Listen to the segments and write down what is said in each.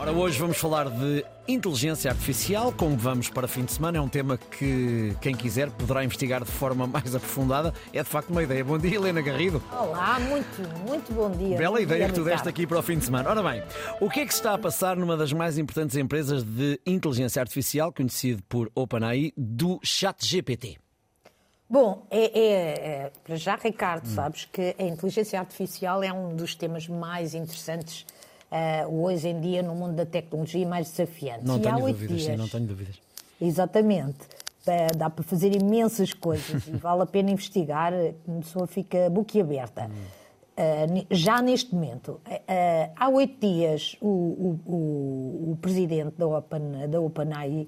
Ora, hoje vamos falar de inteligência artificial. Como vamos para fim de semana, é um tema que quem quiser poderá investigar de forma mais aprofundada. É de facto uma ideia. Bom dia, Helena Garrido. Olá, muito, muito bom dia. Bela bom ideia dia, que tu deste aqui para o fim de semana. Ora bem, o que é que se está a passar numa das mais importantes empresas de inteligência artificial, conhecido por OpenAI, do ChatGPT? Bom, é, é, é, para já, Ricardo, sabes que a inteligência artificial é um dos temas mais interessantes uh, hoje em dia no mundo da tecnologia mais desafiantes. Não e tenho dúvidas, dias, sim, não tenho dúvidas. Exatamente. Dá- Dá para fazer imensas coisas e vale a pena investigar, a pessoa fica boquiaberta. Uh, ne- já neste momento, uh, há oito dias, o, o- o- o presidente da, Open, da OpenAI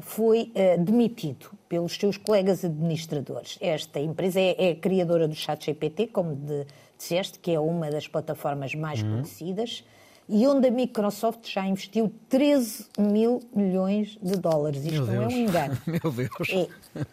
foi uh, demitido pelos seus colegas administradores. Esta empresa é, é criadora do ChatGPT, como de, disseste, que é uma das plataformas mais conhecidas e onde a Microsoft já investiu 13 mil milhões de dólares. Isto não é um engano. Meu Deus.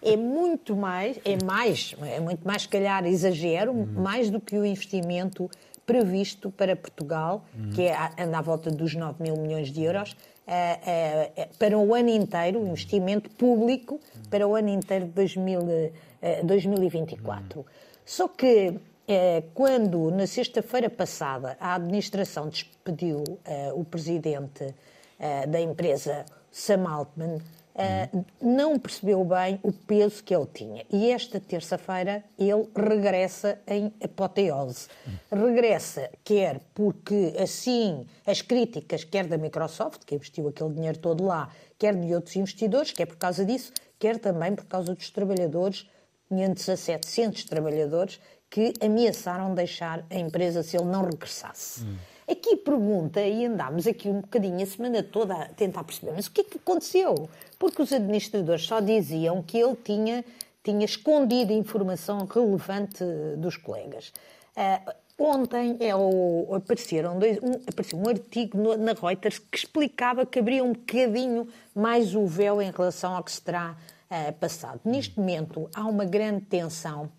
É, é muito mais, é mais, é muito mais, se calhar, exagero, mais do que o investimento previsto para Portugal, que é, anda à volta dos 9 mil milhões de euros, eh, para o ano inteiro, o investimento público para o ano inteiro de 2000, eh, 2024. Só que eh, quando, na sexta-feira passada, a administração despediu eh, o presidente eh, da empresa, Sam Altman, eh, não percebeu bem o peso que ele tinha. E esta terça-feira ele regressa em apoteose. Regressa, quer porque assim as críticas, quer da Microsoft, que investiu aquele dinheiro todo lá, quer de outros investidores, quer por causa disso, quer também por causa dos trabalhadores 500 a 700 trabalhadores que ameaçaram deixar a empresa se ele não regressasse. Aqui pergunta, e andámos aqui um bocadinho a semana toda a tentar perceber, mas o que é que aconteceu? Porque os administradores só diziam que ele tinha, tinha escondido informação relevante dos colegas. Ah, Ontem é o- apareceram dois, um, apareceu um artigo no- na Reuters que explicava que abria um bocadinho mais o véu em relação ao que se terá ah, passado. Neste momento há uma grande tensão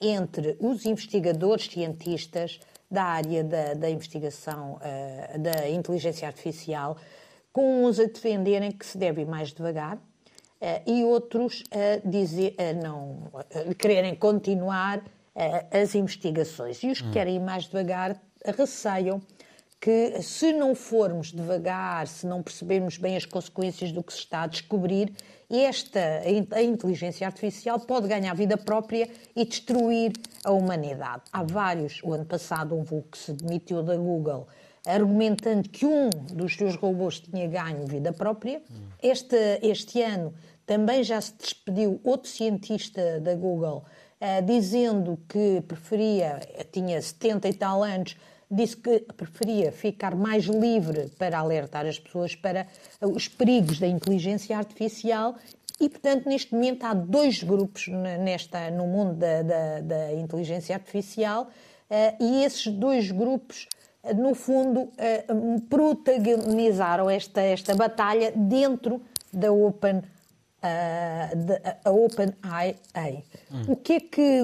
entre os investigadores cientistas da área da, da investigação ah, da inteligência artificial, com uns a defenderem que se deve ir mais devagar eh, e outros a dizer a não a quererem continuar eh, as investigações. E os que querem ir mais devagar receiam que se não formos devagar, se não percebermos bem as consequências do que se está a descobrir, esta a in- a inteligência artificial pode ganhar vida própria e destruir a humanidade. Há vários. O ano passado houve o que se demitiu da Google argumentando que um dos seus robôs tinha ganho vida própria. Este, este ano também já se despediu outro cientista da Google, eh, dizendo que preferia, tinha 70 e tal anos, disse que preferia ficar mais livre para alertar as pessoas para os perigos da inteligência artificial. E, portanto, neste momento há dois grupos ne- nesta, no mundo da, da- da inteligência artificial eh, e esses dois grupos eh, no fundo, protagonizaram esta, esta batalha dentro da Open, da- a OpenAI. O que é que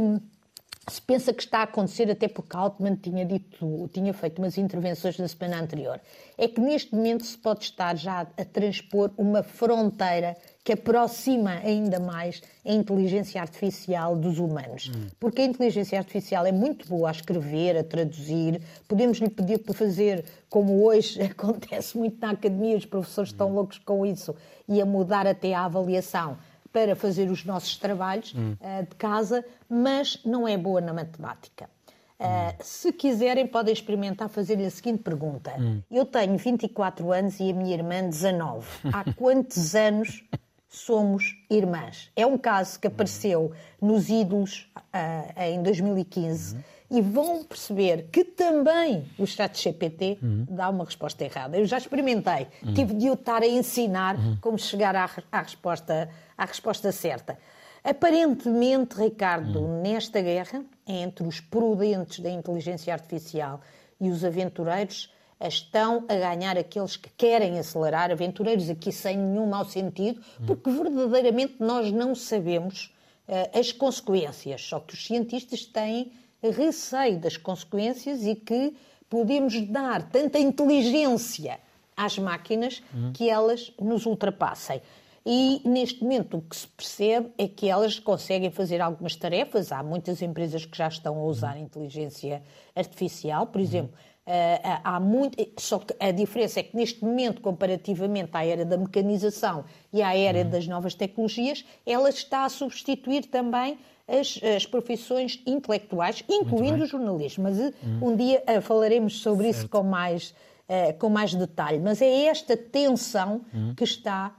se pensa que está a acontecer, até porque Altman tinha dito, tinha feito umas intervenções na semana anterior, é que neste momento se pode estar já a transpor uma fronteira que aproxima ainda mais a inteligência artificial dos humanos. Porque a inteligência artificial é muito boa a escrever, a traduzir, podemos lhe pedir para fazer, como hoje acontece muito na academia, os professores estão loucos com isso, e a mudar até a avaliação para fazer os nossos trabalhos eh, de casa, mas não é boa na matemática. Eh, se quiserem, podem experimentar fazer-lhe a seguinte pergunta. Eu tenho 24 anos e a minha irmã 19. Há quantos anos somos irmãs? É um caso que apareceu nos Ídolos ah, em 2015 e vão perceber que também o chat GPT dá uma resposta errada. Eu já experimentei, tive de o estar a ensinar como chegar à, à resposta, à resposta certa. Aparentemente, Ricardo, nesta guerra entre os prudentes da inteligência artificial e os aventureiros, estão a ganhar aqueles que querem acelerar, aventureiros aqui sem nenhum mau sentido, porque verdadeiramente nós não sabemos eh, as consequências, só que os cientistas têm receio das consequências e que podemos dar tanta inteligência às máquinas que elas nos ultrapassem. E neste momento o que se percebe é que elas conseguem fazer algumas tarefas. Há muitas empresas que já estão a usar inteligência artificial, por exemplo. Uh, há muito, só que a diferença é que neste momento, comparativamente à era da mecanização e à era das novas tecnologias, ela está a substituir também as, as profissões intelectuais, incluindo o jornalismo. Mas uh, um dia uh, falaremos sobre certo. isso com mais, com mais detalhe. Mas é esta tensão que está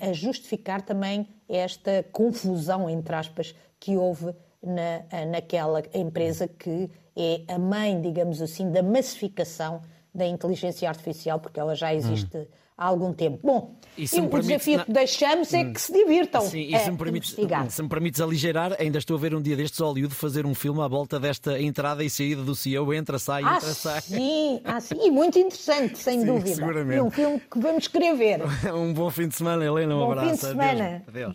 a justificar também esta confusão, entre aspas, que houve na, naquela empresa que é a mãe, digamos assim, da massificação da inteligência artificial, porque ela já existe hum. Há algum tempo. Bom, e e o permite, desafio na... que deixamos é que se divirtam. Sim, e se, me permites, se me permites aligeirar, ainda estou a ver um dia destes Hollywood fazer um filme à volta desta entrada e saída do CEO, entra, sai, ah, entra, sai. Sim, ah, sim, e muito interessante, sem sim, dúvida. Seguramente. É um filme que vamos querer ver. um bom fim de semana, Helena. Um bom abraço. Fim de semana. Adeus. Adeus.